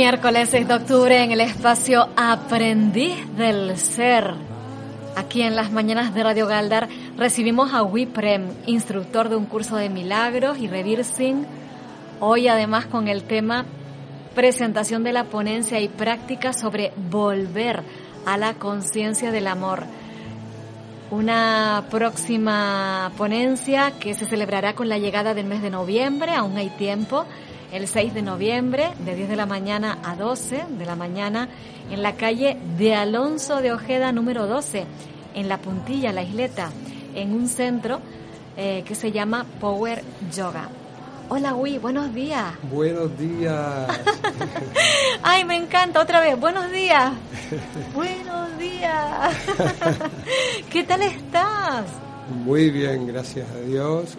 miércoles 6 de octubre en el espacio Aprendiz del Ser. Aquí en las mañanas de Radio Galdar recibimos a Wiprem, instructor de un curso de milagros y reversing. Hoy además con el tema presentación de la ponencia y práctica sobre volver a la conciencia del amor. Una próxima ponencia que se celebrará con la llegada del mes de noviembre, aún hay tiempo el 6 de noviembre, de 10 de la mañana a 12 de la mañana, en la calle de Alonso de Ojeda número 12, en La Puntilla, La Isleta, en un centro eh, que se llama Power Yoga. Hola, Wii, buenos días. Buenos días. Ay, me encanta, otra vez, buenos días. buenos días. ¿Qué tal estás? Muy bien, gracias a Dios.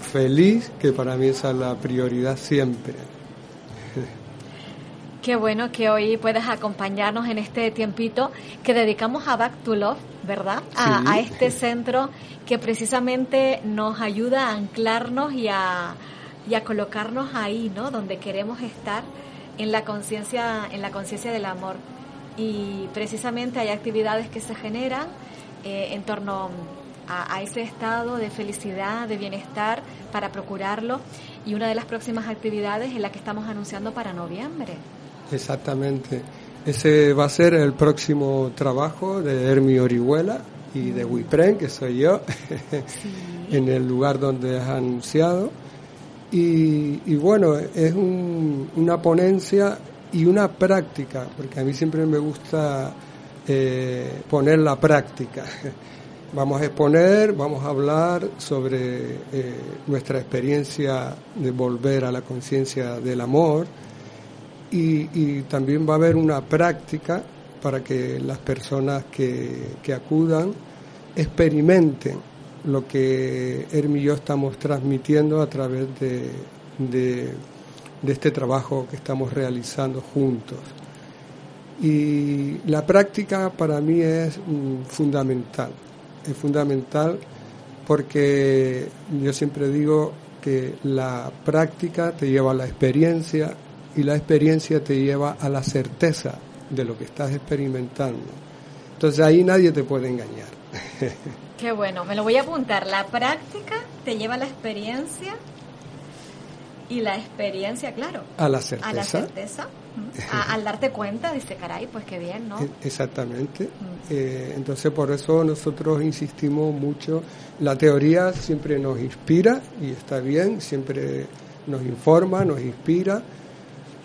Feliz, que para mí esa es la prioridad siempre. Qué bueno que hoy puedas acompañarnos en este tiempito que dedicamos a Back to Love, ¿verdad? A, este centro que precisamente nos ayuda a anclarnos y a, y a colocarnos ahí, ¿no? Donde queremos estar en la conciencia, en la conciencia del amor. Y precisamente hay actividades que se generan eh, en torno a, ese estado de felicidad, de bienestar, para procurarlo. Y una de las próximas actividades es la que estamos anunciando para noviembre. Exactamente. Ese va a ser el próximo trabajo de Hermi Orihuela y de Wipren, que soy yo, en el lugar donde has anunciado. Y, bueno, es una ponencia y una práctica, porque a mí siempre me gusta eh, poner la práctica. Vamos a exponer, vamos a hablar sobre eh, nuestra experiencia de volver a la conciencia del amor y, también va a haber una práctica para que las personas que, acudan experimenten lo que Hermi y yo estamos transmitiendo a través de, de, este trabajo que estamos realizando juntos. Y la práctica para mí es mm, fundamental es fundamental porque yo siempre digo que la práctica te lleva a la experiencia y la experiencia te lleva a la certeza de lo que estás experimentando. Entonces ahí nadie te puede engañar. Qué bueno, me lo voy a apuntar. La práctica te lleva a la experiencia Y la experiencia, claro. A la certeza. A la certeza. al darte cuenta, dice, caray, pues qué bien, ¿no? E, exactamente. Eh, entonces, por eso nosotros insistimos mucho. La teoría siempre nos inspira y está bien, siempre nos informa, nos inspira,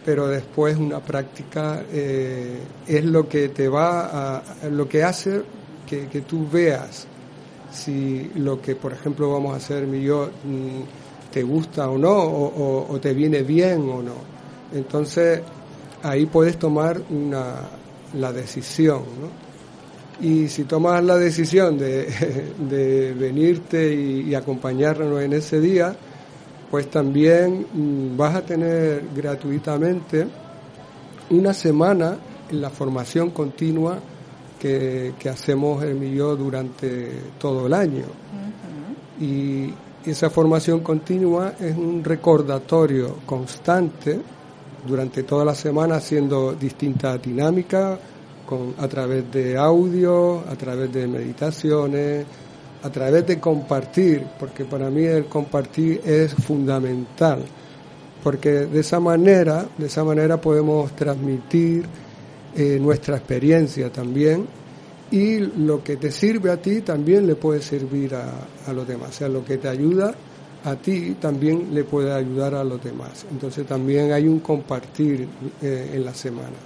pero después una práctica eh, es lo que te va a, lo que hace que, que, tú veas si lo que, por ejemplo, vamos a hacer yo mm, te gusta o no, o, te viene bien o no. Entonces, ahí puedes tomar una, la decisión, ¿no? Y si tomas la decisión de, de venirte y, y acompañarnos en ese día, pues también mm, vas a tener gratuitamente una semana en la formación continua que, hacemos el yo durante todo el año. Y esa formación continua es un recordatorio constante durante toda la semana haciendo distintas dinámicas con, a través de audio, a través de meditaciones, a través de compartir, porque para mí el compartir es fundamental, porque de esa manera, de esa manera podemos transmitir eh, nuestra experiencia también y lo que te sirve a ti también le puede servir a, a los demás, o sea, lo que te ayuda a ti también le puede ayudar a los demás. Entonces también hay un compartir eh, en la semana.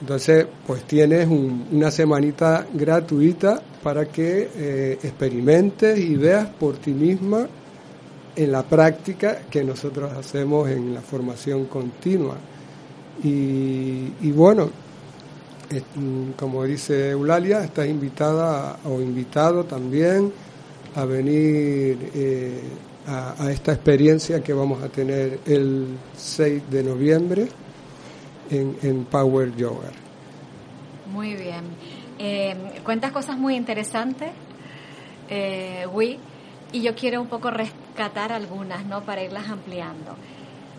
Entonces, pues tienes una semanita gratuita para que eh, experimentes y veas por ti misma en la práctica que nosotros hacemos en la formación continua. Y, bueno, mm, como dice Eulalia, estás invitada o invitado también a venir eh, a, esta experiencia que vamos a tener el 6 de noviembre en, Power Yoga. Muy bien. Eh, cuentas cosas muy interesantes, eh, y yo quiero un poco rescatar algunas, ¿no? Para irlas ampliando.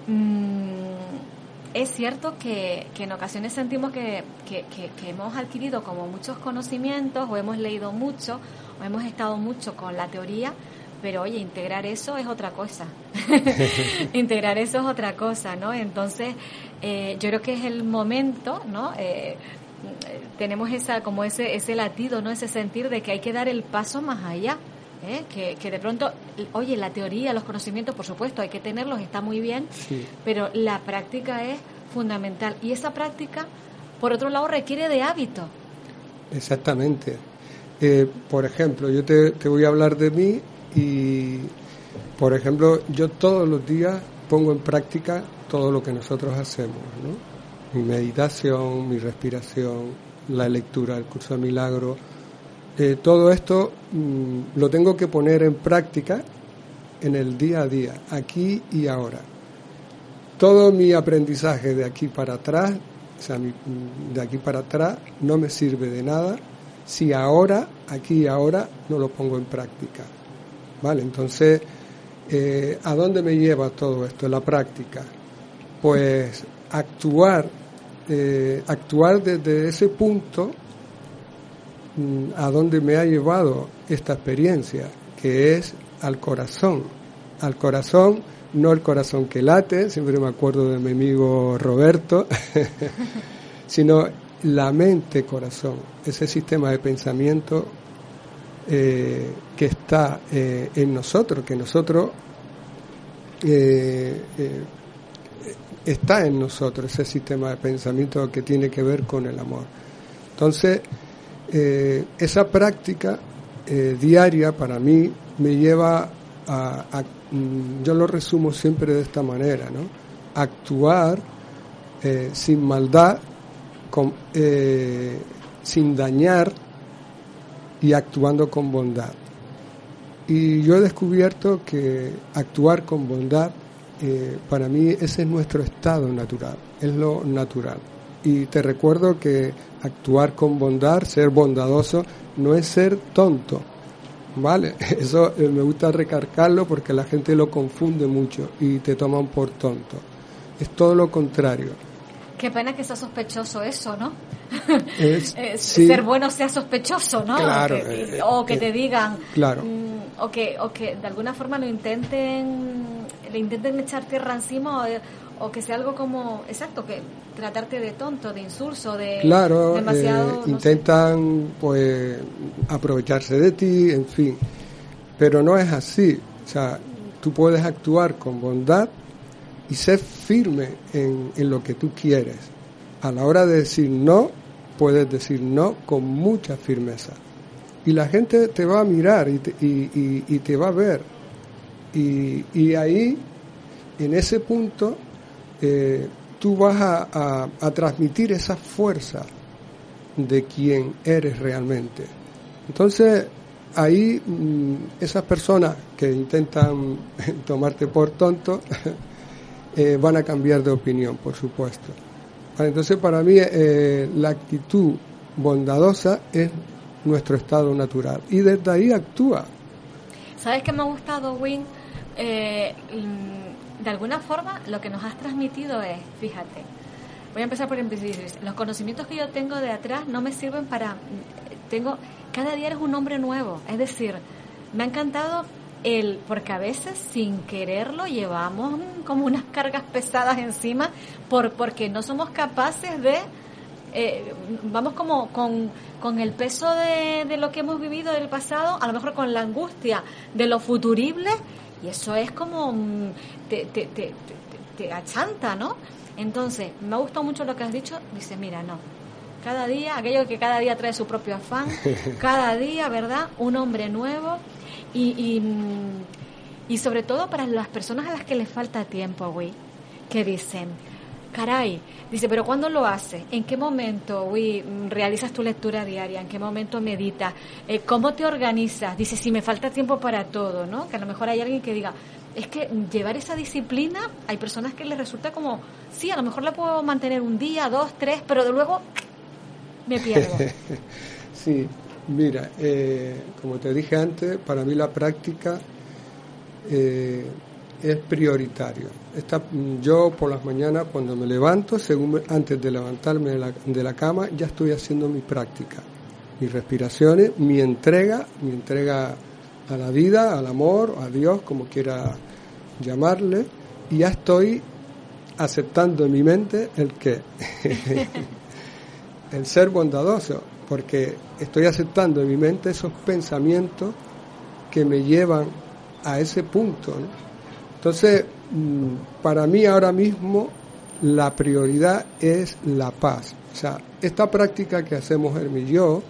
Mm, es cierto que, en ocasiones sentimos que, que, hemos adquirido como muchos conocimientos o hemos leído mucho o hemos estado mucho con la teoría, pero oye, integrar eso es otra cosa. integrar eso es otra cosa, ¿no? Entonces, eh, yo creo que es el momento, ¿no? Eh, tenemos esa como ese ese latido, ¿no? Ese sentir de que hay que dar el paso más allá. ¿Eh? Que, que, de pronto, oye, la teoría, los conocimientos, por supuesto, hay que tenerlos, está muy bien, pero la práctica es fundamental. Y esa práctica, por otro lado, requiere de hábito. Exactamente. Eh, por ejemplo, yo te, te voy a hablar de mí y, por ejemplo, yo todos los días pongo en práctica todo lo que nosotros hacemos, ¿no? Mi meditación, mi respiración, la lectura del curso de milagro, eh, todo esto mm, lo tengo que poner en práctica en el día a día, aquí y ahora. Todo mi aprendizaje de aquí para atrás, o sea, mm, de aquí para atrás, no me sirve de nada si ahora, aquí y ahora, no lo pongo en práctica. ¿Vale? Entonces, eh, ¿a dónde me lleva todo esto? La práctica. Pues actuar, eh, actuar desde ese punto a dónde me ha llevado esta experiencia, que es al corazón. Al corazón, no el corazón que late, siempre me acuerdo de mi amigo Roberto, sino la mente-corazón, ese sistema de pensamiento eh, que está eh, en nosotros, que nosotros eh, está en nosotros, ese sistema de pensamiento que tiene que ver con el amor. Entonces, esa práctica diaria para mí me lleva a, mm, yo lo resumo siempre de esta manera, ¿no? Actuar sin maldad, sin dañar y actuando con bondad. Y yo he descubierto que actuar con bondad, eh, para mí ese es nuestro estado natural, es lo natural. Y te recuerdo que actuar con bondad, ser bondadoso, no es ser tonto. ¿Vale? Eso eh, me gusta recargarlo porque la gente lo confunde mucho y te toman por tonto. Es todo lo contrario Qué pena que sea sospechoso eso, ¿no? Ser bueno sea sospechoso, ¿no? Claro, o que, eh, te digan. Claro. Mm, o, que, o que de alguna forma lo intenten le intenten echar tierra encima o, que sea algo como, exacto, que tratarte de tonto, de insulso, de claro, demasiado... Eh, intentan pues aprovecharse de ti, en fin, pero no es así. O sea, tú puedes actuar con bondad y ser firme en, en lo que tú quieres. A la hora de decir no, puedes decir no con mucha firmeza. Y la gente te va a mirar y te, y, te va a ver. Y, y, ahí, en ese punto, tú vas a, a, transmitir esa fuerza de quien eres realmente. Entonces, ahí mm, esas personas que intentan tomarte por tonto eh, van a cambiar de opinión, por supuesto. Entonces, para mí, eh, la actitud bondadosa es nuestro estado natural y desde ahí actúa. ¿Sabes qué me ha gustado, Win? Eh, de alguna forma, lo que nos has transmitido es, fíjate, voy a empezar por los conocimientos que yo tengo de atrás no me sirven para, tengo, cada día eres un hombre nuevo, es decir, me ha encantado el, porque a veces sin quererlo llevamos como unas cargas pesadas encima por, porque no somos capaces de, eh, vamos como con, con el peso de, de, lo que hemos vivido del pasado, a lo mejor con la angustia de lo futurible, y eso es como, mm, te, te, te, te achanta, ¿no? Entonces, me ha gustado mucho lo que has dicho, dice, mira, no, cada día, aquello que cada día trae su propio afán, cada día, ¿verdad? Un hombre nuevo y, y, sobre todo para las personas a las que les falta tiempo, güey, que dicen, caray, dice, pero ¿cuándo lo haces? ¿En qué momento, realizas tu lectura diaria? ¿En qué momento meditas? Eh, ¿Cómo te organizas? Dice, si me falta tiempo para todo, ¿no? Que a lo mejor hay alguien que diga, es que llevar esa disciplina, hay personas que les resulta como, sí, a lo mejor la puedo mantener un día, dos, tres, pero de luego me pierdo. sí, Mira, eh, como te dije antes, para mí la práctica eh, es prioritario. yo por las mañanas cuando me levanto, según antes de levantarme de la, de la, cama, ya estoy haciendo mi práctica, mis respiraciones, mi entrega, mi entrega a la vida, al amor, a Dios, como quiera llamarle, y ya estoy aceptando en mi mente el que, el ser bondadoso, porque estoy aceptando en mi mente esos pensamientos que me llevan a ese punto. Entonces, mm, para mí ahora mismo la prioridad es la paz. O sea, esta práctica que hacemos Hermi y yo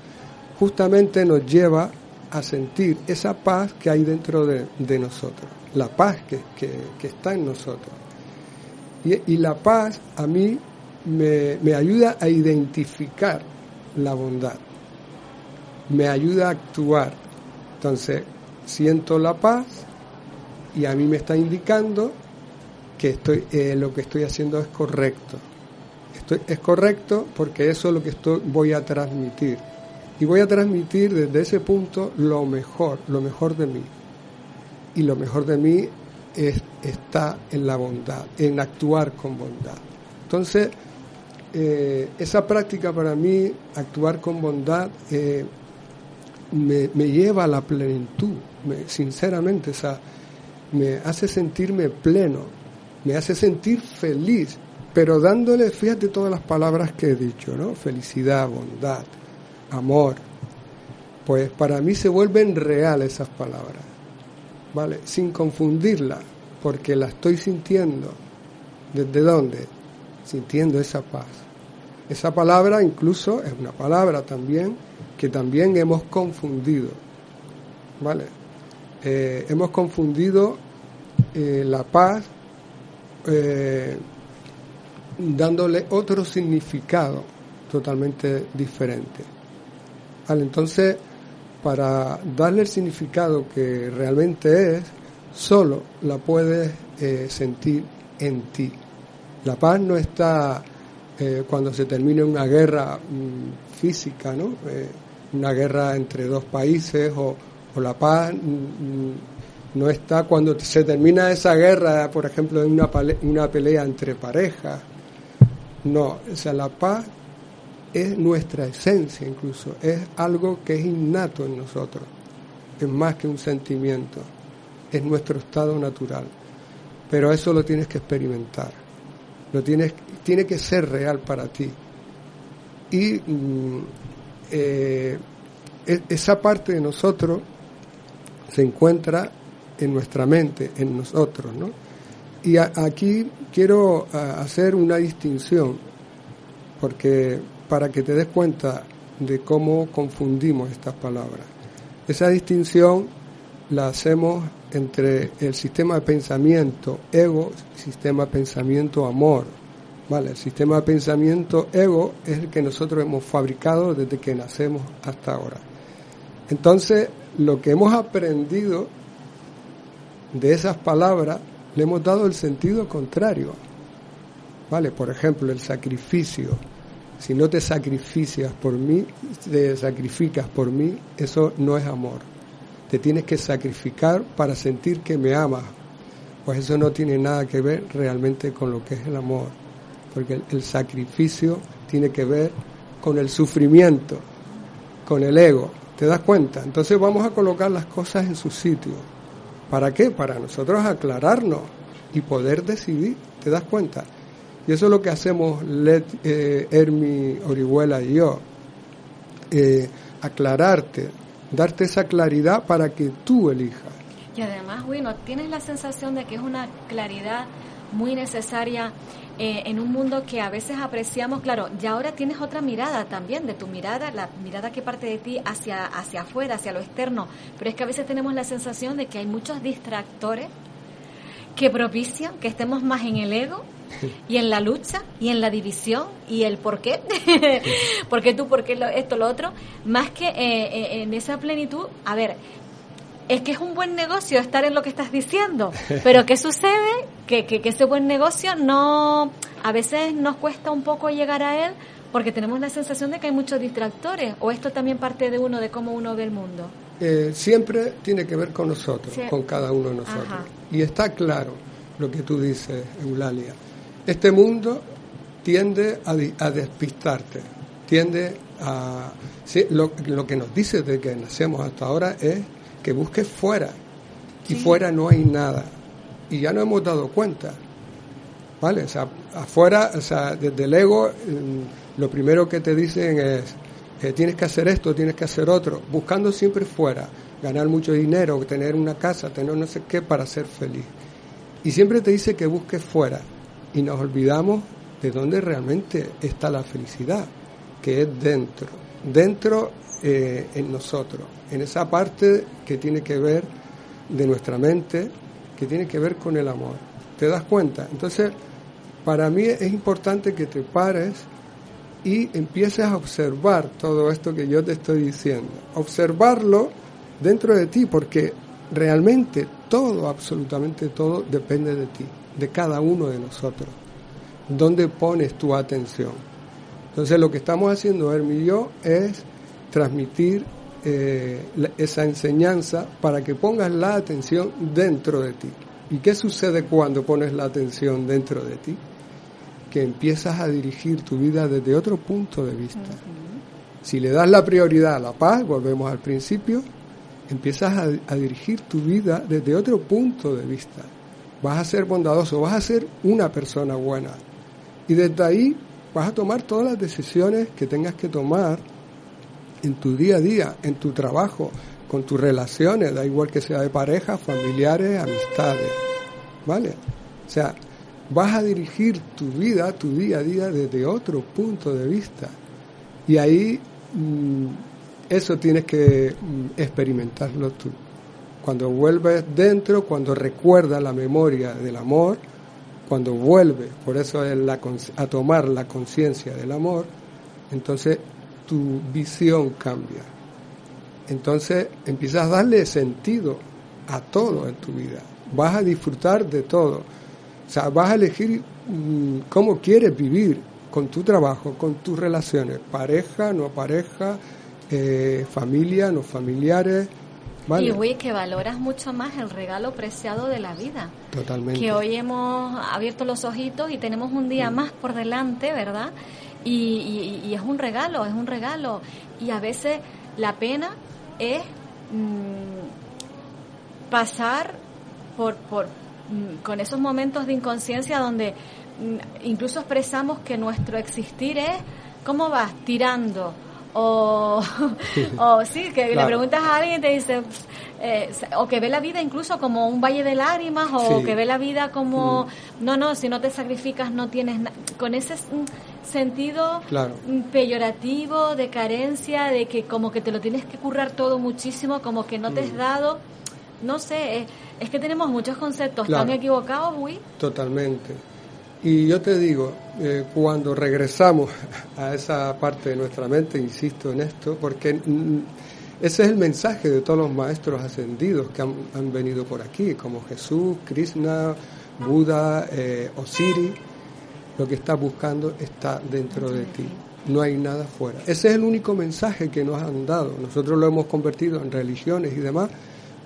justamente nos lleva a sentir esa paz que hay dentro de, nosotros, la paz que, está en nosotros. Y, la paz a mí me, me ayuda a identificar la bondad. Me ayuda a actuar. Entonces, siento la paz y a mí me está indicando que estoy, eh, lo que estoy haciendo es correcto. Es correcto porque eso es lo que estoy, voy a transmitir. Y voy a transmitir desde ese punto lo mejor, lo mejor de mí. Y lo mejor de mí es, está en la bondad, en actuar con bondad. Entonces, eh, esa práctica para mí, actuar con bondad, eh, me, lleva a la plenitud, sinceramente, o me hace sentirme pleno, me hace sentir feliz, pero dándole, fíjate todas las palabras que he dicho, ¿no? Felicidad, bondad, amor, pues para mí se vuelven reales esas palabras, ¿vale? Sin confundirla, porque la estoy sintiendo. ¿Desde dónde? Sintiendo esa paz. Esa palabra incluso es una palabra también que también hemos confundido. ¿Vale? Eh, hemos confundido eh, la paz eh, dándole otro significado totalmente diferente. ¿Vale? Entonces, para darle el significado que realmente es, solo la puedes sentir en ti. La paz no está cuando se termine una guerra mm, física, ¿no? Una guerra entre dos países o, la paz no está cuando se termina esa guerra, por ejemplo, en una, una pelea entre parejas. No, o sea, la paz es nuestra esencia incluso, es algo que es innato en nosotros, es más que un sentimiento, es nuestro estado natural. pero eso lo tienes que experimentar, lo tienes, tiene que ser real para ti. Y mm, eh, e, esa parte de nosotros se encuentra en nuestra mente, en nosotros, ¿no? Y aquí quiero hacer una distinción, porque para que te des cuenta de cómo confundimos estas palabras. Esa distinción la hacemos entre el sistema de pensamiento ego, sistema de pensamiento amor. Vale, el sistema de pensamiento ego es el que nosotros hemos fabricado desde que nacemos hasta ahora. Entonces, lo que hemos aprendido de esas palabras le hemos dado el sentido contrario. Vale, por ejemplo, el sacrificio. Si no te sacrificas por mí, te sacrificas por mí, eso no es amor. Te tienes que sacrificar para sentir que me amas. Pues eso no tiene nada que ver realmente con lo que es el amor. Porque el, sacrificio tiene que ver con el sufrimiento, con el ego. ¿Te das cuenta? Entonces vamos a colocar las cosas en su sitio. ¿Para qué? Para nosotros aclararnos y poder decidir. ¿Te das cuenta? Y eso es lo que hacemos Let, eh, Hermi Orihuela y yo. Eh, aclararte, darte esa claridad para que tú elijas. Y además, bueno, tienes la sensación de que es una claridad muy necesaria eh, en un mundo que a veces apreciamos, claro, y ahora tienes otra mirada también, de tu mirada, la mirada que parte de ti hacia, hacia afuera, hacia lo externo, pero es que a veces tenemos la sensación de que hay muchos distractores que propician que estemos más en el ego y en la lucha y en la división y el por qué, por qué tú, por qué esto, lo otro, más que eh, eh, en esa plenitud, a ver, es que es un buen negocio estar en lo que estás diciendo, pero ¿qué sucede? Que, que, que ese buen negocio no, a veces nos cuesta un poco llegar a él porque tenemos la sensación de que hay muchos distractores, o esto también parte de uno, de cómo uno ve el mundo. Eh, siempre tiene que ver con nosotros, con cada uno de nosotros. Y está claro lo que tú dices, Eulalia. Este mundo tiende a, despistarte, tiende a... lo, que nos dice de que nacemos hasta ahora es que busques fuera, y fuera no hay nada. Y ya no hemos dado cuenta. ¿Vale? O sea, afuera, o sea, desde el ego, lo primero que te dicen es, eh, tienes que hacer esto, tienes que hacer otro, buscando siempre fuera, ganar mucho dinero, tener una casa, tener no sé qué para ser feliz. Y siempre te dice que busques fuera y nos olvidamos de dónde realmente está la felicidad, que es dentro, dentro eh, en nosotros, en esa parte que tiene que ver de nuestra mente, que tiene que ver con el amor. ¿Te das cuenta? Entonces, para mí es importante que te pares y empieces a observar todo esto que yo te estoy diciendo. Observarlo dentro de ti, porque realmente todo, absolutamente todo, depende de ti de cada uno de nosotros. ¿Dónde pones tu atención? Entonces lo que estamos haciendo Hermi y yo es transmitir eh, esa enseñanza para que pongas la atención dentro de ti. ¿Y qué sucede cuando pones la atención dentro de ti? Que empiezas a dirigir tu vida desde otro punto de vista. Si le das la prioridad a la paz, volvemos al principio, empiezas a dirigir tu vida desde otro punto de vista vas a ser bondadoso, vas a ser una persona buena. Y desde ahí vas a tomar todas las decisiones que tengas que tomar en tu día a día, en tu trabajo, con tus relaciones, da igual que sea de pareja, familiares, amistades. ¿Vale? O sea, vas a dirigir tu vida, tu día a día desde otro punto de vista. Y ahí mm, eso tienes que mm, experimentarlo tú. Cuando vuelves dentro, cuando recuerdas la memoria del amor, cuando vuelves, por eso es la, a tomar la conciencia del amor, entonces tu visión cambia. Entonces empiezas a darle sentido a todo en tu vida. Vas a disfrutar de todo. O sea, vas a elegir mm, cómo quieres vivir con tu trabajo, con tus relaciones, pareja, no pareja, eh, familia, no familiares, y güey, que valoras mucho más el regalo preciado de la vida. Totalmente. Que hoy hemos abierto los ojitos y tenemos un día mm. más por delante, ¿verdad? Y, es un regalo, es un regalo. Y a veces la pena es mm, pasar por, por, mm, con esos momentos de inconsciencia donde mm, incluso expresamos que nuestro existir es, ¿cómo vas? Tirando. O, o sí, que le preguntas a alguien y te dice, eh, o que ve la vida incluso como un valle de lágrimas, o que ve la vida como, mm. no, no, si no te sacrificas no tienes nada. Con ese sentido peyorativo, de carencia, de que como que te lo tienes que currar todo muchísimo, como que no te has dado no sé, es, que tenemos muchos conceptos tan equivocados, Uy. Totalmente. Y yo te digo, eh, cuando regresamos a esa parte de nuestra mente, insisto en esto, porque ese es el mensaje de todos los maestros ascendidos que han, venido por aquí, como Jesús, Krishna, Buda, eh, Osiris, lo que estás buscando está dentro de ti, no hay nada fuera. Ese es el único mensaje que nos han dado. Nosotros lo hemos convertido en religiones y demás,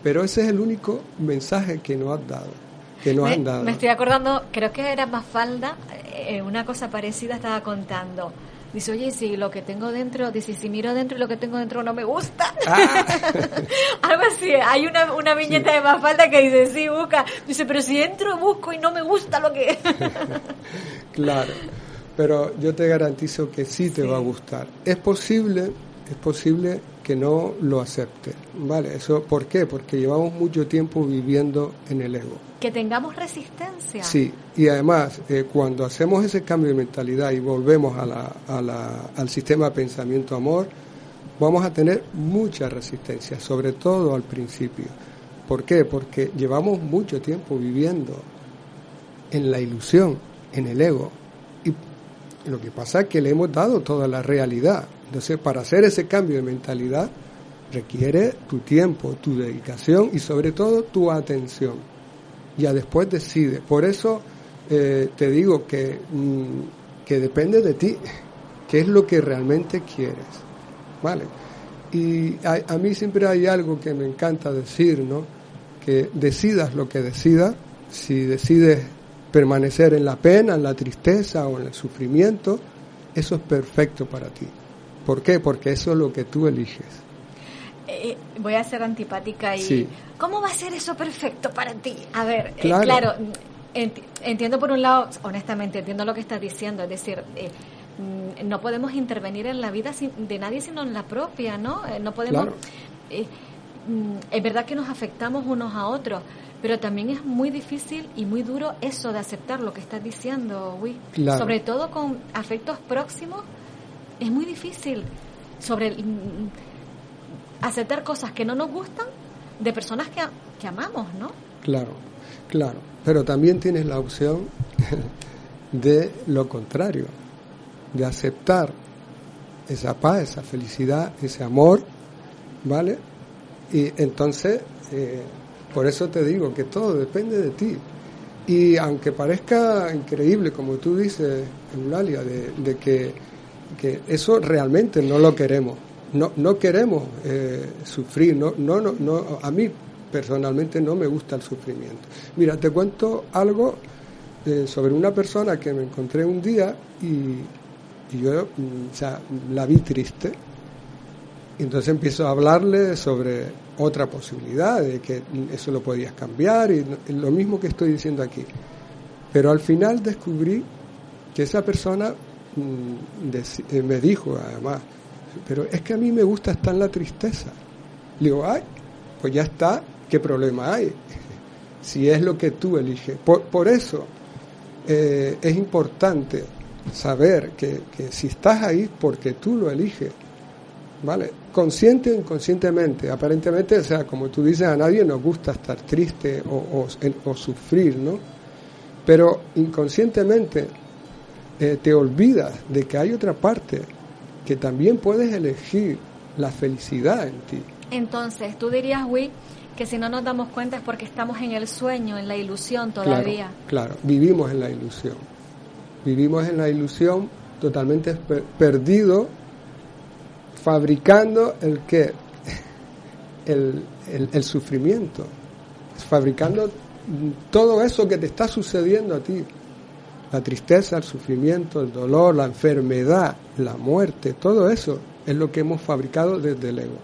pero ese es el único mensaje que nos han dado. Que me, estoy acordando, creo que era Mafalda, eh, una cosa parecida estaba contando. Dice, oye, si lo que tengo dentro, dice, si miro dentro y lo que tengo dentro no me gusta. Ah. Algo así. Hay una, una viñeta de Mafalda que dice, sí, busca. Dice, pero si entro, busco y no me gusta lo que... claro. Pero yo te garantizo que sí te va a gustar. Es posible, es posible que no lo acepte. ¿Vale? Eso, ¿Por qué? Porque llevamos mucho tiempo viviendo en el ego. Que tengamos resistencia. Sí, y además, eh, cuando hacemos ese cambio de mentalidad y volvemos a la, a la, al sistema pensamiento-amor, vamos a tener mucha resistencia, sobre todo al principio. ¿Por qué? Porque llevamos mucho tiempo viviendo en la ilusión, en el ego. Y lo que pasa es que le hemos dado toda la realidad. Entonces, para hacer ese cambio de mentalidad requiere tu tiempo, tu dedicación y sobre todo tu atención. Ya después decide. Por eso eh, te digo que, mm, que depende de ti, qué es lo que realmente quieres. ¿Vale? Y a, a, mí siempre hay algo que me encanta decir, ¿no? Que decidas lo que decidas, si decides permanecer en la pena, en la tristeza o en el sufrimiento, eso es perfecto para ti. ¿Por qué? Porque eso es lo que tú eliges. Eh, eh, voy a ser antipática y ¿cómo va a ser eso perfecto para ti? A ver, eh, claro, entiendo por un lado, honestamente, entiendo lo que estás diciendo, es decir, mm, no podemos intervenir en la vida de nadie sino en la propia, ¿no? no podemos... Mm, es verdad que nos afectamos unos a otros, pero también es muy difícil y muy duro eso de aceptar lo que estás diciendo, Sobre todo con afectos próximos es muy difícil. Sobre mm, aceptar cosas que no nos gustan de personas que, que amamos, ¿no? Claro, claro. Pero también tienes la opción de lo contrario, de aceptar esa paz, esa felicidad, ese amor, ¿vale? Y entonces, eh, por eso te digo que todo depende de ti. Y aunque parezca increíble, como tú dices, Eulalia, de, de que que eso realmente no lo queremos. No, no queremos eh, sufrir, no, no, no, no, a mí personalmente no me gusta el sufrimiento. Mira, te cuento algo eh, sobre una persona que me encontré un día y, yo mm, la vi triste. entonces empiezo a hablarle sobre otra posibilidad, de que eso lo podías cambiar, y lo mismo que estoy diciendo aquí. Pero al final descubrí que esa persona Mm, eh, me dijo además, pero es que a mí me gusta estar en la tristeza. Le digo, ay, pues ya está, ¿qué problema hay? si es lo que tú eliges. Por, eso eh, es importante saber que, que, si estás ahí porque tú lo eliges, ¿vale? Consciente o inconscientemente, aparentemente, o sea, como tú dices, a nadie nos gusta estar triste o, o, o sufrir, ¿no? Pero inconscientemente eh, te olvidas de que hay otra parte que también puedes elegir la felicidad en ti. Entonces, tú dirías, Will, que si no nos damos cuenta es porque estamos en el sueño, en la ilusión todavía. Claro, vivimos en la ilusión. Vivimos en la ilusión totalmente perdido, fabricando el que el, el sufrimiento, fabricando todo eso que te está sucediendo a ti la tristeza, el sufrimiento, el dolor, la enfermedad, la muerte, todo eso es lo que hemos fabricado desde el ego.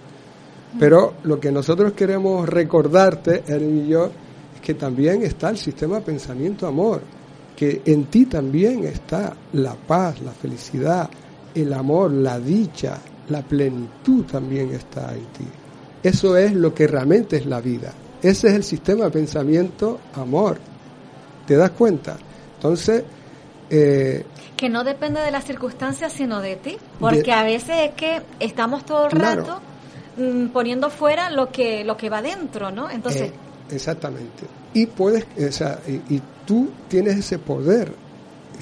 Pero lo que nosotros queremos recordarte, él y yo, que también está el sistema pensamiento amor, que en ti también está la paz, la felicidad, el amor, la dicha, la plenitud también está en ti. Eso es lo que realmente es la vida. Ese es el sistema de pensamiento amor. ¿Te das cuenta? Entonces... Eh, que no depende de las circunstancias, sino de ti. Porque a veces es que estamos todo el rato mm, poniendo fuera lo que, lo que va dentro, ¿no? Entonces... Eh, exactamente. Y puedes, o sea, y, y tú tienes ese poder,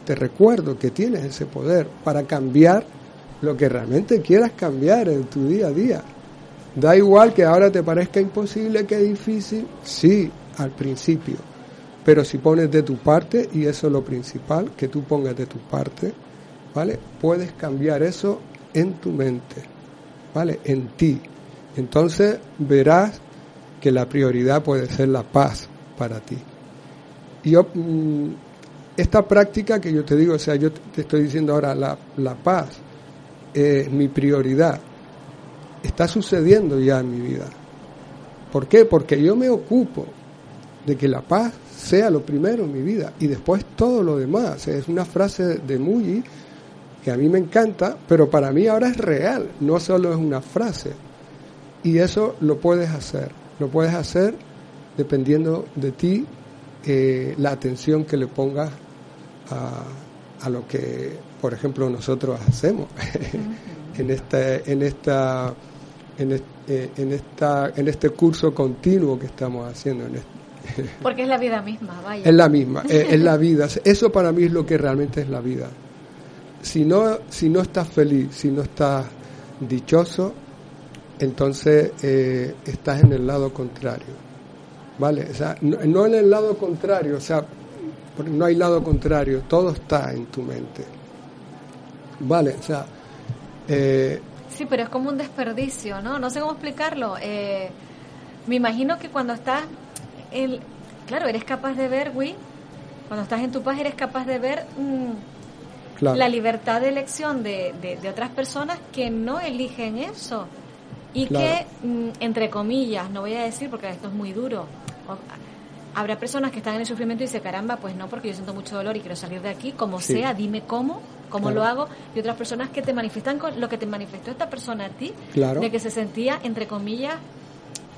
te recuerdo que tienes ese poder para cambiar lo que realmente quieras cambiar en tu día a día. Da igual que ahora te parezca imposible, que es difícil, sí, al principio. Pero si pones de tu parte, y eso es lo principal, que tú pongas de tu parte, ¿vale? Puedes cambiar eso en tu mente, ¿vale? En ti. Entonces verás que la prioridad puede ser la paz para ti. Y yo, mm, esta práctica que yo te digo, o sea, yo te estoy diciendo ahora, la, la paz es mi prioridad está sucediendo ya en mi vida. ¿Por qué? Porque yo me ocupo de que la paz sea lo primero en mi vida y después todo lo demás. Es una frase de Muji que a mí me encanta, pero para mí ahora es real, no solo es una frase. Y eso lo puedes hacer, lo puedes hacer dependiendo de ti, eh, la atención que le pongas a, a, lo que, por ejemplo, nosotros hacemos en esta, en esta eh, en, esta, en este curso continuo que estamos haciendo. En Porque es la vida misma, vaya. Es la misma, es, la vida. Eso para mí es lo que realmente es la vida. Si no, si no estás feliz, si no estás dichoso, entonces eh, estás en el lado contrario. ¿Vale? O sea, no, en el lado contrario, o sea, no hay lado contrario, todo está en tu mente. ¿Vale? O sea, eh, Sí, pero es como un desperdicio, ¿no? No sé cómo explicarlo. Eh, me imagino que cuando estás, el, claro, eres capaz de ver, Wii, cuando estás en tu paz eres capaz de ver mm, la libertad de elección de, de, otras personas que no eligen eso. Y que, mm, entre comillas, no voy a decir porque esto es muy duro, habrá personas que están en el sufrimiento y dicen, caramba, pues no, porque yo siento mucho dolor y quiero salir de aquí, como sea, dime cómo cómo lo hago, y otras personas que te manifiestan con lo que te manifestó esta persona a ti, de que se sentía, entre comillas,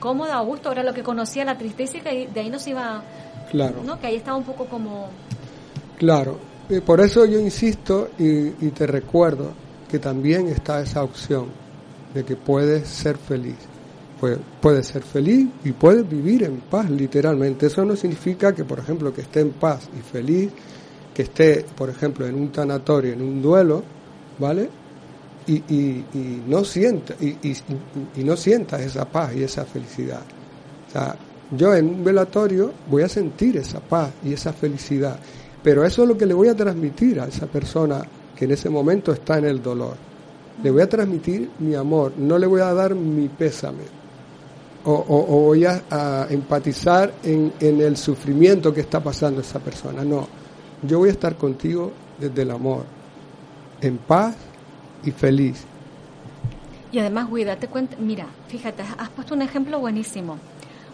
cómoda, a gusto, ahora lo que conocía la tristeza y que de ahí nos iba, claro. ¿no? que ahí estaba un poco como... Claro, por eso yo insisto y, te recuerdo que también está esa opción de que puedes ser feliz. Puedes, puedes ser feliz y puedes vivir en paz, literalmente. Eso no significa que, por ejemplo, que esté en paz y feliz que esté, por ejemplo, en un tanatorio, en un duelo, ¿vale? Y, y, no sienta y, no sienta esa paz y esa felicidad. O sea, yo en un velatorio voy a sentir esa paz y esa felicidad, pero eso es lo que le voy a transmitir a esa persona que en ese momento está en el dolor. Le voy a transmitir mi amor, no le voy a dar mi pésame. O, voy a, empatizar en el sufrimiento que está pasando esa persona. No, yo voy a estar contigo desde el amor, en paz y feliz. Y además, Guida, te cuenta, mira, fíjate, has puesto un ejemplo buenísimo.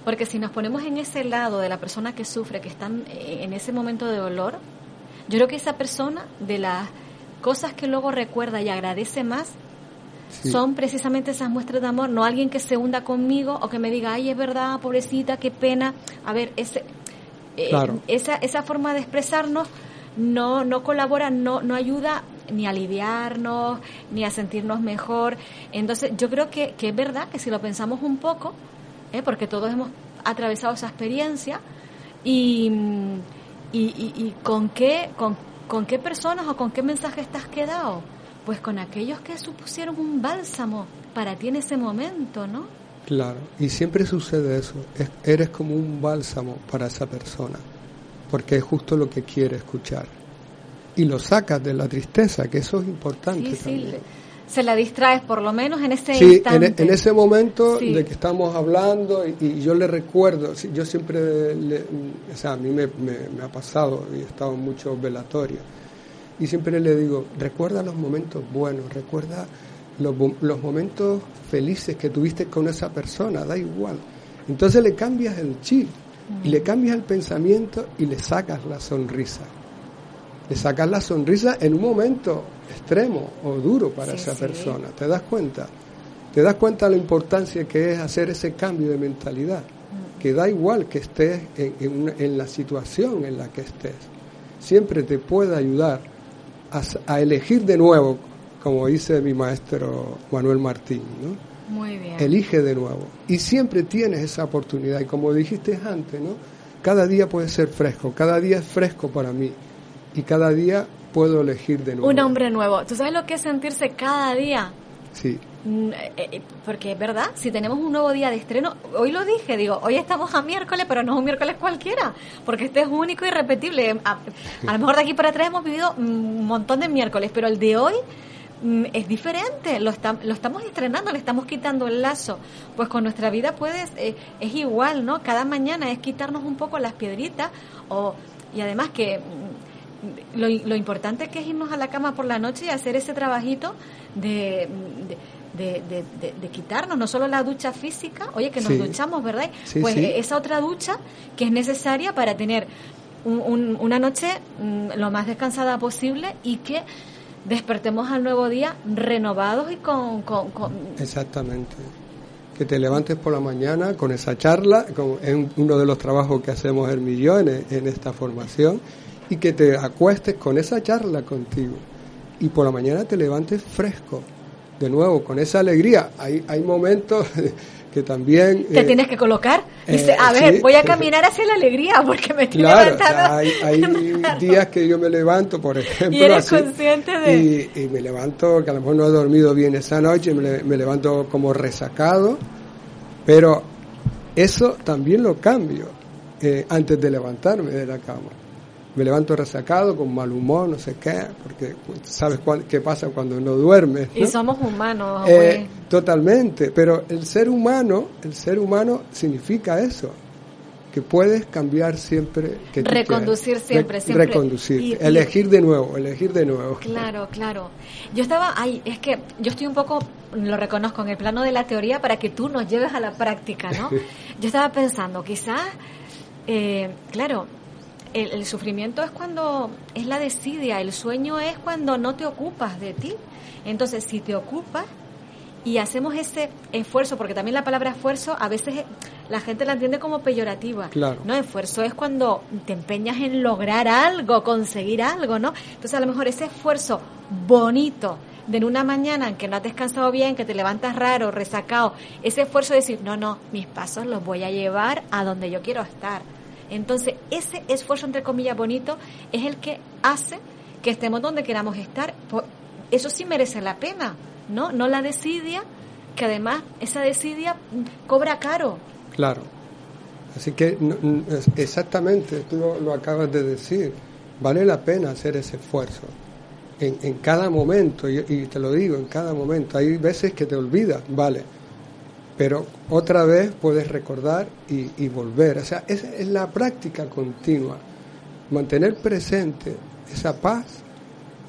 Porque si nos ponemos en ese lado de la persona que sufre, que está en ese momento de dolor, yo creo que esa persona, de las cosas que luego recuerda y agradece más, son precisamente esas muestras de amor, no alguien que se hunda conmigo o que me diga, ay, es verdad, pobrecita, qué pena. A ver, ese, eh, esa, esa forma de expresarnos no, no colabora, no, no ayuda ni aliviarnos, ni a sentirnos mejor. Entonces, yo creo que, que es verdad que si lo pensamos un poco, ¿eh? porque todos hemos atravesado esa experiencia, y, y, y, con, qué, con, con qué personas o con qué mensajes has quedado, pues con aquellos que supusieron un bálsamo para ti en ese momento, ¿no? Claro, y siempre sucede eso, eres como un bálsamo para esa persona, porque es justo lo que quiere escuchar. Y lo sacas de la tristeza, que eso es importante también. Sí, se la distraes por lo menos en ese sí, instante. En, en ese momento de que estamos hablando y, yo le recuerdo, yo siempre, o sea, a mí me, me, ha pasado y he estado en muchos velatorios y siempre le digo, recuerda los momentos buenos, recuerda los, los momentos felices que tuviste con esa persona, da igual. Entonces le cambias el chip. Y le cambias el pensamiento y le sacas la sonrisa. Le sacas la sonrisa en un momento extremo o duro para esa persona. ¿Te das cuenta? ¿Te das cuenta de la importancia que es hacer ese cambio de mentalidad? Mm. Que da igual que estés en, en, la situación en la que estés. Siempre te puede ayudar a, a elegir de nuevo, como dice mi maestro Manuel Martín, ¿no? Muy bien. Elige de nuevo. Y siempre tienes esa oportunidad. Y como dijiste antes, ¿no? Cada día puede ser fresco, cada día es fresco para mí. Y cada día puedo elegir de nuevo. Un hombre nuevo. ¿Tú sabes lo que es sentirse cada día? Sí. Mm, eh, eh, porque es verdad, si tenemos un nuevo día de estreno, hoy lo dije, digo, hoy estamos a miércoles, pero no es un miércoles cualquiera, porque este es único y repetible. A, a lo mejor de aquí para atrás hemos vivido un montón de miércoles, pero el de hoy Mm, es diferente, lo, lo estamos estrenando, le estamos quitando el lazo. Pues con nuestra vida puedes, eh, es igual, ¿no? Cada mañana es quitarnos un poco las piedritas o, y además que mm, lo, lo importante que es irnos a la cama por la noche y hacer ese trabajito de, de, de, quitarnos, no solo la ducha física, oye, que nos duchamos, ¿verdad? pues esa otra ducha que es necesaria para tener una noche mm, lo más descansada posible y que despertemos al nuevo día renovados y con, Exactamente. Que te levantes por la mañana con esa charla, con, es uno de los trabajos que hacemos en Millones en esta formación, y que te acuestes con esa charla contigo. Y por la mañana te levantes fresco, de nuevo, con esa alegría. Hay, hay momentos que también... Te eh, tienes que colocar. Dice, eh, a ver, voy a caminar hacia la alegría porque me estoy levantando. Hay, hay días que yo me levanto, por ejemplo, y, eres consciente de... y, me levanto, que a lo mejor no he dormido bien esa noche, me, me levanto como resacado, pero eso también lo cambio eh, antes de levantarme de la cama me levanto resacado, con mal humor, no sé qué, porque sabes qué pasa cuando no duermes. Y somos humanos. Eh, totalmente, pero el ser humano, el ser humano significa eso, que puedes cambiar siempre. Que reconducir siempre, siempre. Reconducir, elegir de nuevo, elegir de nuevo. Claro, claro. Yo estaba, ay, es que yo estoy un poco, lo reconozco, en el plano de la teoría para que tú nos lleves a la práctica, ¿no? yo estaba pensando, quizás, eh, claro, el, sufrimiento es cuando es la desidia, el sueño es cuando no te ocupas de ti. Entonces, si te ocupas y hacemos ese esfuerzo, porque también la palabra esfuerzo a veces la gente la entiende como peyorativa. Claro. No, esfuerzo es cuando te empeñas en lograr algo, conseguir algo, ¿no? Entonces, a lo mejor ese esfuerzo bonito de en una mañana en que no has descansado bien, que te levantas raro, resacado, ese esfuerzo de decir, no, no, mis pasos los voy a llevar a donde yo quiero estar entonces, ese esfuerzo, entre comillas, bonito, es el que hace que estemos donde queramos estar. Eso sí merece la pena, ¿no? No la desidia, que además esa desidia cobra caro. Claro. Así que exactamente, tú lo, acabas de decir, vale la pena hacer ese esfuerzo. En, en cada momento, y, y, te lo digo, en cada momento, hay veces que te olvidas, vale, pero otra vez puedes recordar y, volver. O sea, es, es, la práctica continua. Mantener presente esa paz,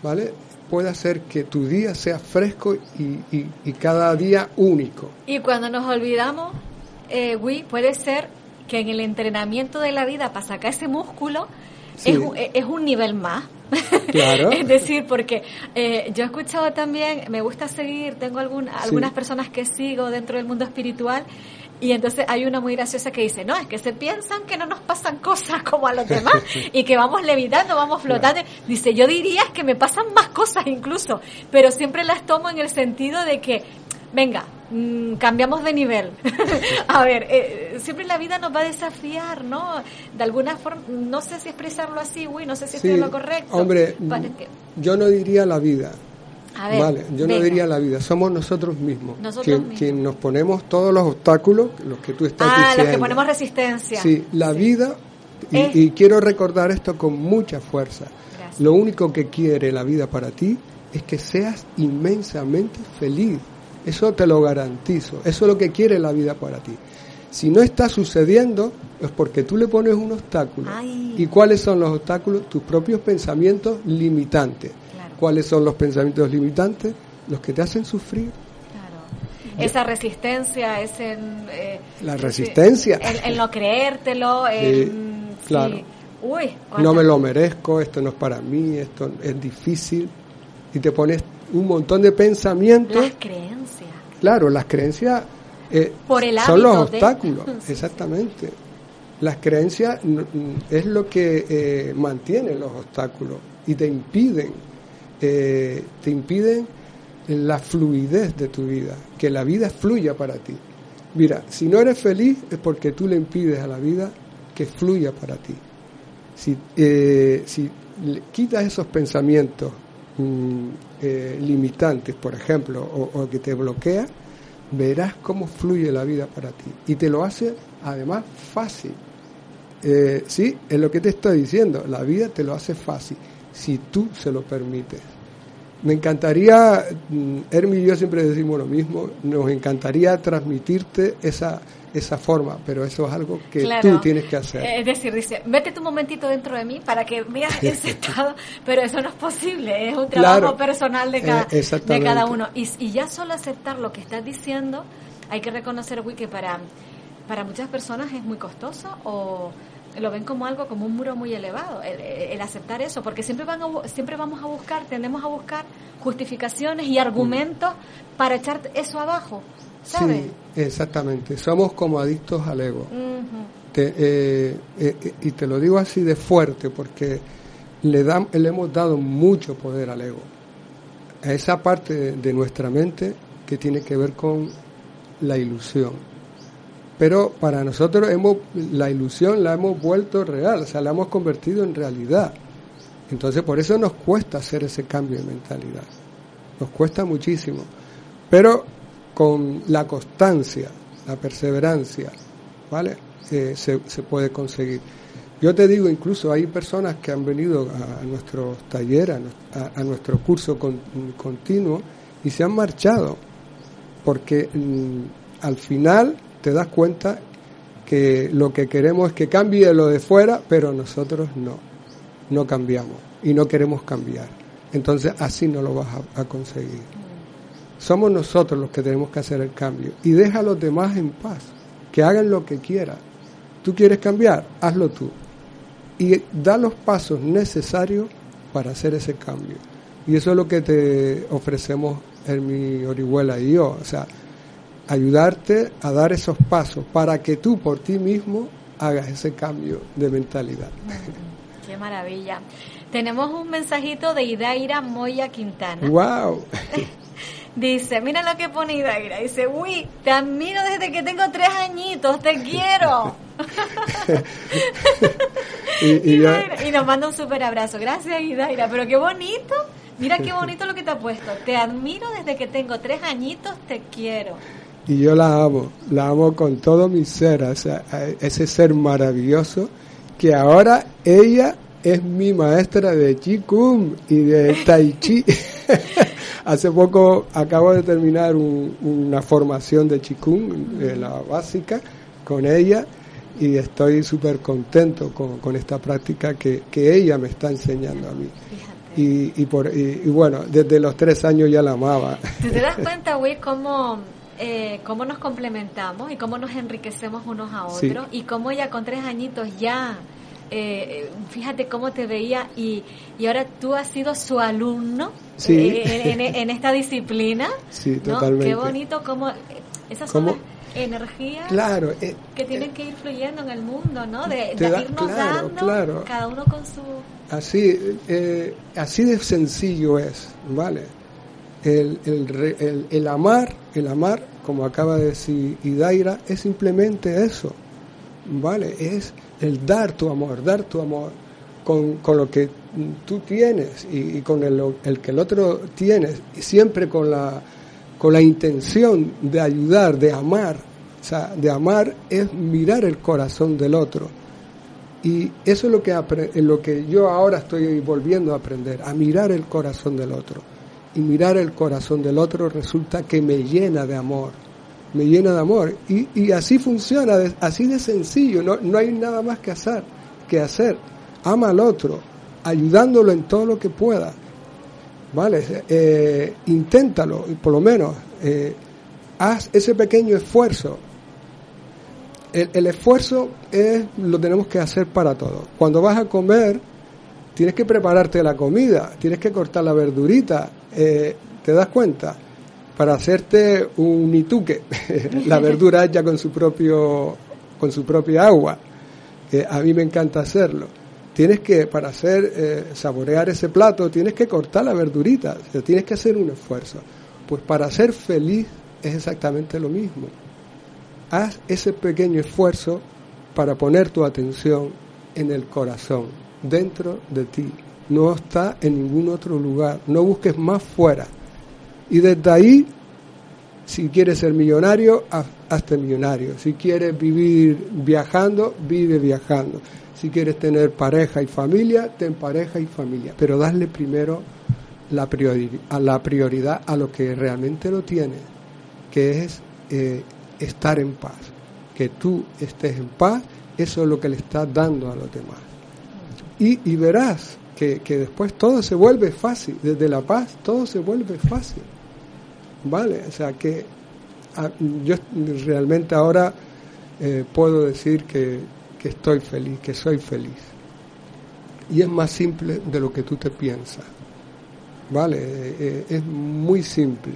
¿vale? Puede hacer que tu día sea fresco y, cada día único. Y cuando nos olvidamos, eh, puede ser que en el entrenamiento de la vida para sacar ese músculo es, es un nivel más. Claro. es decir, porque eh, yo he escuchado también, me gusta seguir, tengo algún, algunas personas que sigo dentro del mundo espiritual y entonces hay una muy graciosa que dice, no, es que se piensan que no nos pasan cosas como a los demás y que vamos levitando, vamos flotando. Dice, yo diría que me pasan más cosas incluso, pero siempre las tomo en el sentido de que venga, mm, cambiamos de nivel. a ver, eh, siempre la vida nos va a desafiar, ¿no? De alguna forma, no sé si expresarlo así, güey, no sé si estoy en lo correcto. Hombre, yo no diría la vida. A ver, vale, yo no diría la vida, somos nosotros mismos, nosotros quien, nos ponemos todos los obstáculos, los que tú estás diciendo. Ah, los que ponemos resistencia. Sí, la vida, y, y, quiero recordar esto con mucha fuerza, lo único que quiere la vida para ti es que seas inmensamente feliz. Eso te lo garantizo. Eso es lo que quiere la vida para ti. Si no está sucediendo, es porque tú le pones un obstáculo. ¿Y cuáles son los obstáculos? Tus propios pensamientos limitantes. ¿Cuáles son los pensamientos limitantes? Los que te hacen sufrir. esa resistencia, ese... Eh, la resistencia. El, no creértelo, el... claro. Uy, no me lo merezco, esto no es para mí, esto es difícil. Y te pones un montón de pensamientos. Las creencias. Claro, las creencias eh, son los obstáculos, exactamente. Las creencias es lo que eh, mantiene los obstáculos y te impiden, eh, te impiden la fluidez de tu vida, que la vida fluya para ti. Mira, si no eres feliz es porque tú le impides a la vida que fluya para ti. Si, si quitas esos pensamientos mm, eh, limitantes, por ejemplo, o, que te bloquea, verás cómo fluye la vida para ti. Y te lo hace además fácil. Eh, sí, es lo que te estoy diciendo, la vida te lo hace fácil, si tú se lo permites. Me encantaría, mm, Hermi y yo siempre decimos lo mismo, nos encantaría transmitirte esa, esa forma, pero eso es algo que tú tienes que hacer. Es decir, dice, vete un momentito dentro de mí para que veas ese estado, pero eso no es posible, es un trabajo personal de cada, eh, de cada uno. Y, y, ya solo aceptar lo que estás diciendo, hay que reconocer, Wiki, que para, para muchas personas es muy costoso o lo ven como algo, como un muro muy elevado, el, aceptar eso, porque siempre, van siempre vamos a buscar, tendemos a buscar justificaciones y argumentos para echar eso abajo, ¿sabes? Sí, exactamente, somos como adictos al ego. Eh, eh, y te lo digo así de fuerte, porque le, le hemos dado mucho poder al ego, a esa parte de nuestra mente que tiene que ver con la ilusión pero para nosotros hemos, la ilusión la hemos vuelto real, o sea, la hemos convertido en realidad. Entonces por eso nos cuesta hacer ese cambio de mentalidad, nos cuesta muchísimo, pero con la constancia, la perseverancia, ¿vale? Eh, se, puede conseguir. Yo te digo, incluso hay personas que han venido a, nuestros talleres, a, nuestro curso continuo y se han marchado, porque mm, al final te das cuenta que lo que queremos es que cambie lo de fuera, pero nosotros no, no cambiamos y no queremos cambiar. Entonces así no lo vas a, conseguir. Somos nosotros los que tenemos que hacer el cambio y deja a los demás en paz, que hagan lo que quieran. Tú quieres cambiar, hazlo tú. Y da los pasos necesarios para hacer ese cambio. Y eso es lo que te ofrecemos en mi Orihuela y yo. O sea, ayudarte a dar esos pasos para que tú por ti mismo hagas ese cambio de mentalidad. Qué maravilla. Tenemos un mensajito de Idaira Moya Quintana. ¡Wow! Dice, mira lo que pone Idaira. Dice, uy, te admiro desde que tengo tres añitos, te quiero. y, y, nos manda un súper abrazo. Gracias, Idaira. Pero qué bonito. Mira qué bonito lo que te ha puesto. Te admiro desde que tengo tres añitos, te quiero y yo la amo, la amo con todo mi ser, o sea, ese ser maravilloso que ahora ella es mi maestra de Kung y de Tai Chi. Hace poco acabo de terminar una formación de Kung, de la básica, con ella y estoy súper contento con, esta práctica que, ella me está enseñando a mí. Y, y, por, y, bueno, desde los tres años ya la amaba. ¿Te das cuenta, güey, cómo eh, cómo nos complementamos y cómo nos enriquecemos unos a otros y cómo ella con tres añitos ya, eh, fíjate cómo te veía y, y ahora tú has sido su alumno eh, en, esta disciplina. Sí, totalmente. Qué bonito cómo esas son las energías claro, que tienen que ir fluyendo en el mundo, ¿no? De, irnos dando cada uno con su... Así, así de sencillo es, ¿vale? El, el, el, amar, el amar, como acaba de decir Idaira, es simplemente eso, ¿vale? Es el dar tu amor, dar tu amor con, con lo que tú tienes y, con el, que el otro tiene, siempre con la, con la intención de ayudar, de amar. O sea, de amar es mirar el corazón del otro. Y eso es lo que, lo que yo ahora estoy volviendo a aprender, a mirar el corazón del otro y mirar el corazón del otro resulta que me llena de amor, me llena de amor. Y, y así funciona, así de sencillo, no, no hay nada más que hacer, que hacer. Ama al otro, ayudándolo en todo lo que pueda. ¿Vale? Eh, inténtalo, por lo menos. Eh, haz ese pequeño esfuerzo. El, el esfuerzo es, lo tenemos que hacer para todo. Cuando vas a comer, tienes que prepararte la comida, tienes que cortar la verdurita, eh, ¿te das cuenta? Para hacerte un nituque, la verdura ya con su propio, con su propia agua. que a mí me encanta hacerlo. Tienes que, para hacer, eh, saborear ese plato, tienes que cortar la verdurita, tienes que hacer un esfuerzo. Pues para ser feliz es exactamente lo mismo. Haz ese pequeño esfuerzo para poner tu atención en el corazón dentro de ti, no está en ningún otro lugar, no busques más fuera. Y desde ahí, si quieres ser millonario, hazte millonario. Si quieres vivir viajando, vive viajando. Si quieres tener pareja y familia, ten pareja y familia. Pero darle primero la, la prioridad a lo que realmente lo tiene, que es eh, estar en paz. Que tú estés en paz, eso es lo que le estás dando a los demás y, verás que, después todo se vuelve fácil, desde la paz todo se vuelve fácil. ¿Vale? O sea que ah, yo realmente ahora eh, puedo decir que, estoy feliz, que soy feliz. Y es más simple de lo que tú te piensas. ¿Vale? Eh, eh, es muy simple.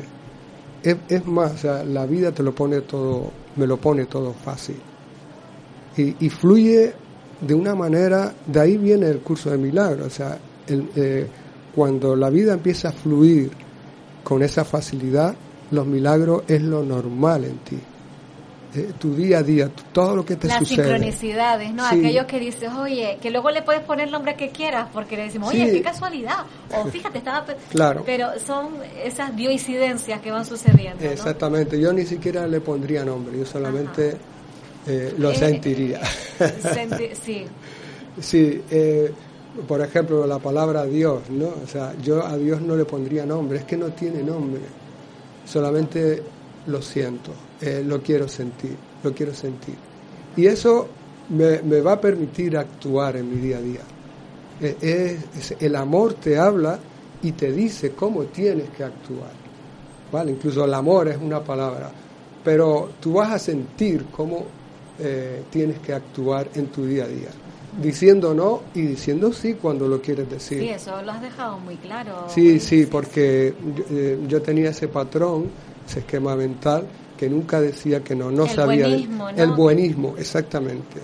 Es, es, más, o sea, la vida te lo pone todo, me lo pone todo fácil. Y fluye de una manera, de ahí viene el curso de milagros, o sea, eh, cuando la vida empieza a fluir con esa facilidad, los milagros es lo normal en ti. Eh, tu día a día, todo lo que te sucede. Las sincronicidades, ¿no? Aquellos que dices, oye, que luego le puedes poner el nombre que quieras, porque le decimos, oye, qué casualidad, o fíjate, estaba... Claro. Pero son esas bioincidencias que van sucediendo. Exactamente, yo ni siquiera le pondría nombre, yo solamente... Eh, lo eh, sentiría. sí. sí, eh, por ejemplo, la palabra Dios, ¿no? O sea, yo a Dios no le pondría nombre, es que no tiene nombre. Solamente lo siento, lo quiero sentir, lo quiero sentir. Y eso me, me va a permitir actuar en mi día a día. Es, el amor te habla y te dice cómo tienes que actuar. ¿Vale? Incluso el amor es una palabra, pero tú vas a sentir cómo eh, tienes que actuar en tu día a día. Diciendo no y diciendo sí cuando lo quieres decir. Sí, eso lo has dejado muy claro. Sí, sí, porque eh, yo, tenía ese patrón, ese esquema mental, que nunca decía que no, no sabía. Buenismo, El buenismo, exactamente.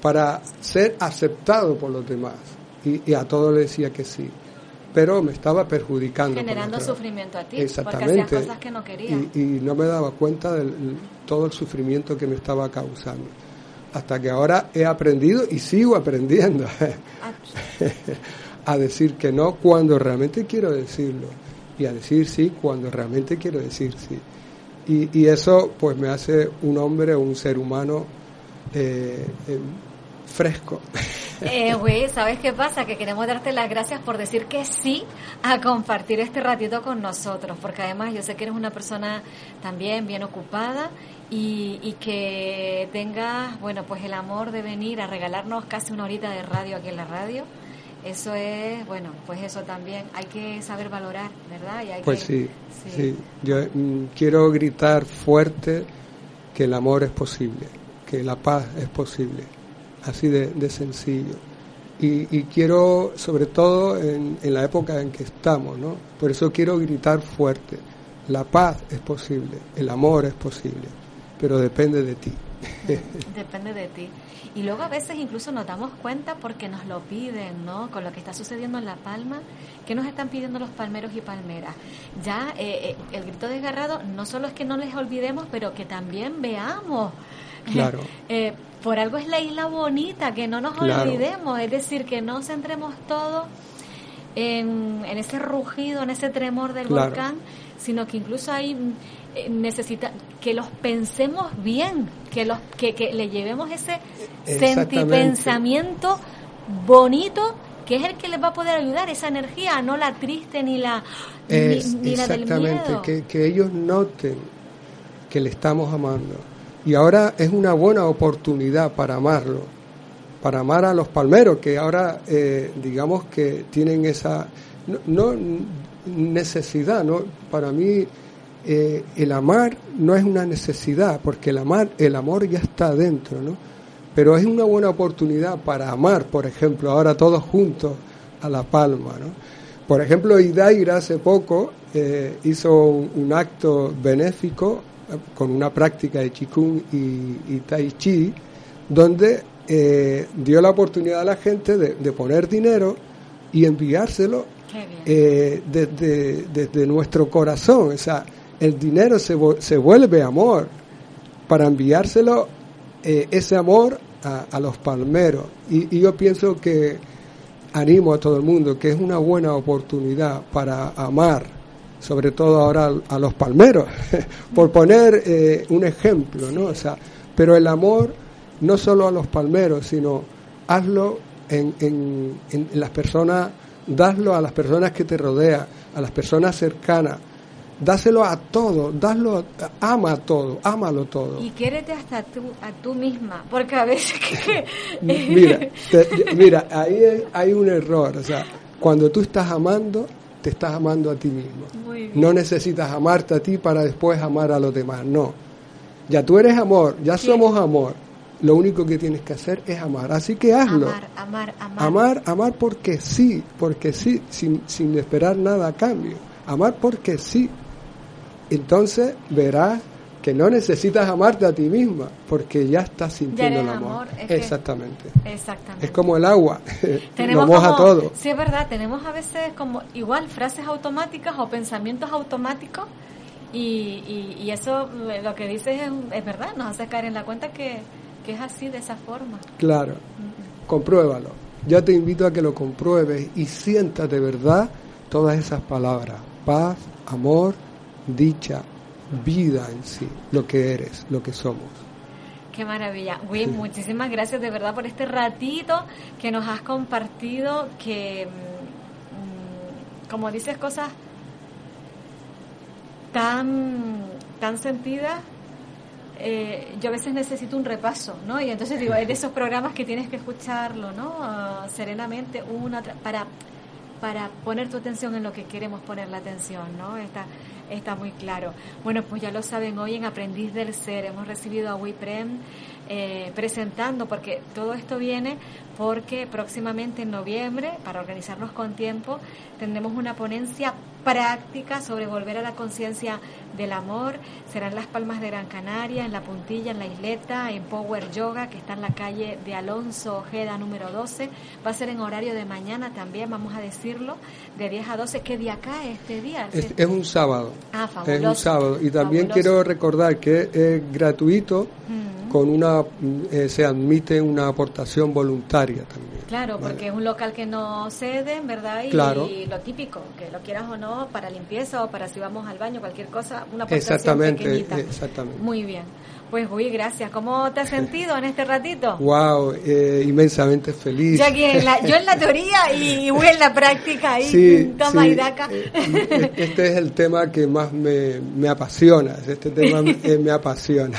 Para ser aceptado por los demás. Y, y a todos le decía que sí pero me estaba perjudicando. Generando sufrimiento a ti, Exactamente. porque cosas que no quería. Y, y, no me daba cuenta de todo el sufrimiento que me estaba causando. Hasta que ahora he aprendido y sigo aprendiendo a decir que no cuando realmente quiero decirlo y a decir sí cuando realmente quiero decir sí. Y, y eso pues me hace un hombre, un ser humano eh, eh, fresco. Eh, güey, ¿sabes qué pasa? Que queremos darte las gracias por decir que sí a compartir este ratito con nosotros, porque además yo sé que eres una persona también bien ocupada y, y que tengas, bueno, pues el amor de venir a regalarnos casi una horita de radio aquí en la radio. Eso es, bueno, pues eso también hay que saber valorar, ¿verdad? Y pues sí, sí, Yo mm, quiero gritar fuerte que el amor es posible, que la paz es posible así de, sencillo. Y, quiero, sobre todo en, la época en que estamos, ¿no? Por eso quiero gritar fuerte. La paz es posible, el amor es posible, pero depende de ti. Depende de ti. Y luego a veces incluso nos damos cuenta porque nos lo piden, ¿no? Con lo que está sucediendo en La Palma, que nos están pidiendo los palmeros y palmeras? Ya eh, eh, el grito desgarrado no solo es que no les olvidemos, pero que también veamos. Claro. Eh, por algo es la isla bonita, que no nos olvidemos, es decir, que no centremos todo en, ese rugido, en ese tremor del volcán, sino que incluso ahí eh, necesita que los pensemos bien, que los que, que le llevemos ese sentipensamiento bonito que es el que les va a poder ayudar esa energía, no la triste ni la ni, la del miedo. Que, que ellos noten que le estamos amando y ahora es una buena oportunidad para amarlo, para amar a los palmeros, que ahora eh, digamos que tienen esa no, necesidad, ¿no? Para mí eh, el amar no es una necesidad, porque el amar, el amor ya está dentro, ¿no? Pero es una buena oportunidad para amar, por ejemplo, ahora todos juntos a La Palma, ¿no? Por ejemplo, Idaira hace poco eh, hizo un, acto benéfico con una práctica de Qigong y, Tai Chi, donde dio la oportunidad a la gente de, poner dinero y enviárselo desde, desde nuestro corazón. O sea, el dinero se, se vuelve amor para enviárselo eh, ese amor a, los palmeros. Y, yo pienso que animo a todo el mundo que es una buena oportunidad para amar, sobre todo ahora a, los palmeros, por poner eh, un ejemplo, ¿no? O sea, pero el amor no solo a los palmeros, sino hazlo en, en, en las personas, daslo a las personas que te rodean, a las personas cercanas dáselo a todo, dáselo, ama a todo, ámalo todo. Y quiérete hasta tú, a tú misma, porque a veces que... mira, mira, ahí hay un error, o sea, cuando tú estás amando, te estás amando a ti mismo. No necesitas amarte a ti para después amar a los demás, no. Ya tú eres amor, ya somos amor. Lo único que tienes que hacer es amar. Así que hazlo. Amar, amar, amar. Amar, amar porque sí, porque sí, sin, sin esperar nada a cambio. Amar porque sí, entonces verás que no necesitas amarte a ti misma porque ya estás sintiendo el amor. exactamente. exactamente. Es como el agua, tenemos lo moja todo. Sí, es verdad, tenemos a veces como igual frases automáticas o pensamientos automáticos y, y, eso lo que dices es, verdad, nos hace caer en la cuenta que, que es así, de esa forma. Claro, compruébalo. Yo te invito a que lo compruebes y sientas de verdad todas esas palabras. Paz, amor, dicha, vida en sí, lo que eres, lo que somos. Qué maravilla. Wim, muchísimas gracias de verdad por este ratito que nos has compartido, que, mm, como dices, cosas tan, tan sentidas. Eh, yo a veces necesito un repaso, ¿no? Y entonces digo, hay de esos programas que tienes que escucharlo, ¿no? Ah, serenamente, una para para poner tu atención en lo que queremos poner la atención, ¿no? Está, está muy claro. Bueno, pues ya lo saben, hoy en Aprendiz del Ser hemos recibido a WIPREM eh, presentando, porque todo esto viene porque próximamente en noviembre, para organizarnos con tiempo, tendremos una ponencia práctica sobre volver a la conciencia del amor. Será en Las Palmas de Gran Canaria, en La Puntilla, en La Isleta, en Power Yoga, que está en la calle de Alonso Ojeda número 12. Va a ser en horario de mañana también, vamos a decirlo, de 10 a 12. ¿Qué día cae este día? Es, es un sábado. Ah, fabuloso. Es un sábado. Y también quiero recordar que es gratuito. Mm con una eh, se admite una aportación voluntaria también. Claro, porque es un local que no ceden, ¿verdad? Y, lo típico, que lo quieras o no, para limpieza o para si vamos al baño, cualquier cosa, una aportación exactamente, Exactamente. Muy bien. Pues muy gracias. ¿Cómo te has sentido en este ratito? Wow, eh, inmensamente feliz. Yo, en la, yo en la teoría y voy en la práctica ahí, sí, toma y daca. Eh, este es el tema que más me, me apasiona, este tema me apasiona.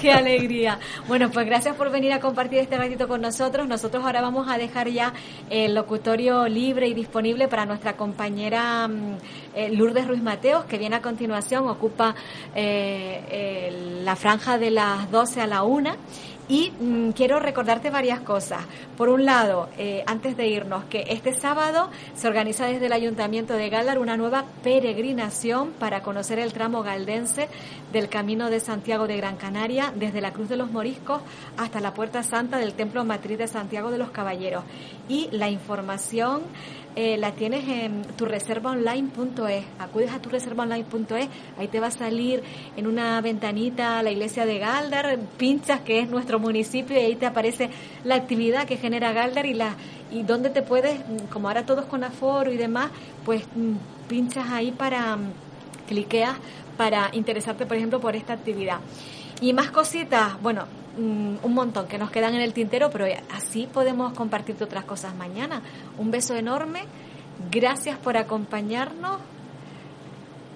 Qué alegría. Bueno, pues gracias por venir a compartir este ratito con nosotros. Nosotros ahora vamos a dejar ya el locutorio libre y disponible para nuestra compañera mm, eh, Lourdes Ruiz Mateos, que viene a continuación, ocupa la franja de de las 12 a la 1 y mm, quiero recordarte varias cosas. Por un lado, eh, antes de irnos, que este sábado se organiza desde el Ayuntamiento de Galdar una nueva peregrinación para conocer el tramo galdense del Camino de Santiago de Gran Canaria, desde la Cruz de los Moriscos hasta la Puerta Santa del Templo Matriz de Santiago de los Caballeros. Y la información eh, la tienes en tu reservaonline.es. Acudes a tu reservaonline.es, ahí te va a salir en una ventanita la iglesia de Galdar, pinchas que es nuestro municipio y ahí te aparece la actividad que genera Galdar y la y donde te puedes, como ahora todos con aforo y demás, pues mm, pinchas ahí para mm, cliqueas para interesarte, por ejemplo, por esta actividad. Y más cositas, bueno, Mm, un montón que nos quedan en el tintero, pero así podemos compartirte otras cosas mañana. Un beso enorme, gracias por acompañarnos,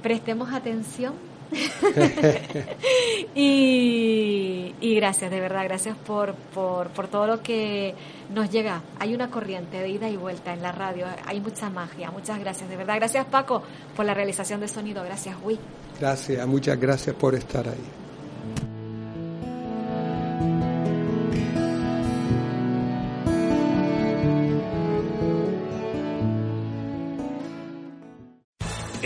prestemos atención y, y, gracias, de verdad, gracias por, por, por todo lo que nos llega. Hay una corriente de ida y vuelta en la radio, hay mucha magia. Muchas gracias, de verdad. Gracias Paco por la realización de sonido. Gracias, Wii. Gracias, muchas gracias por estar ahí.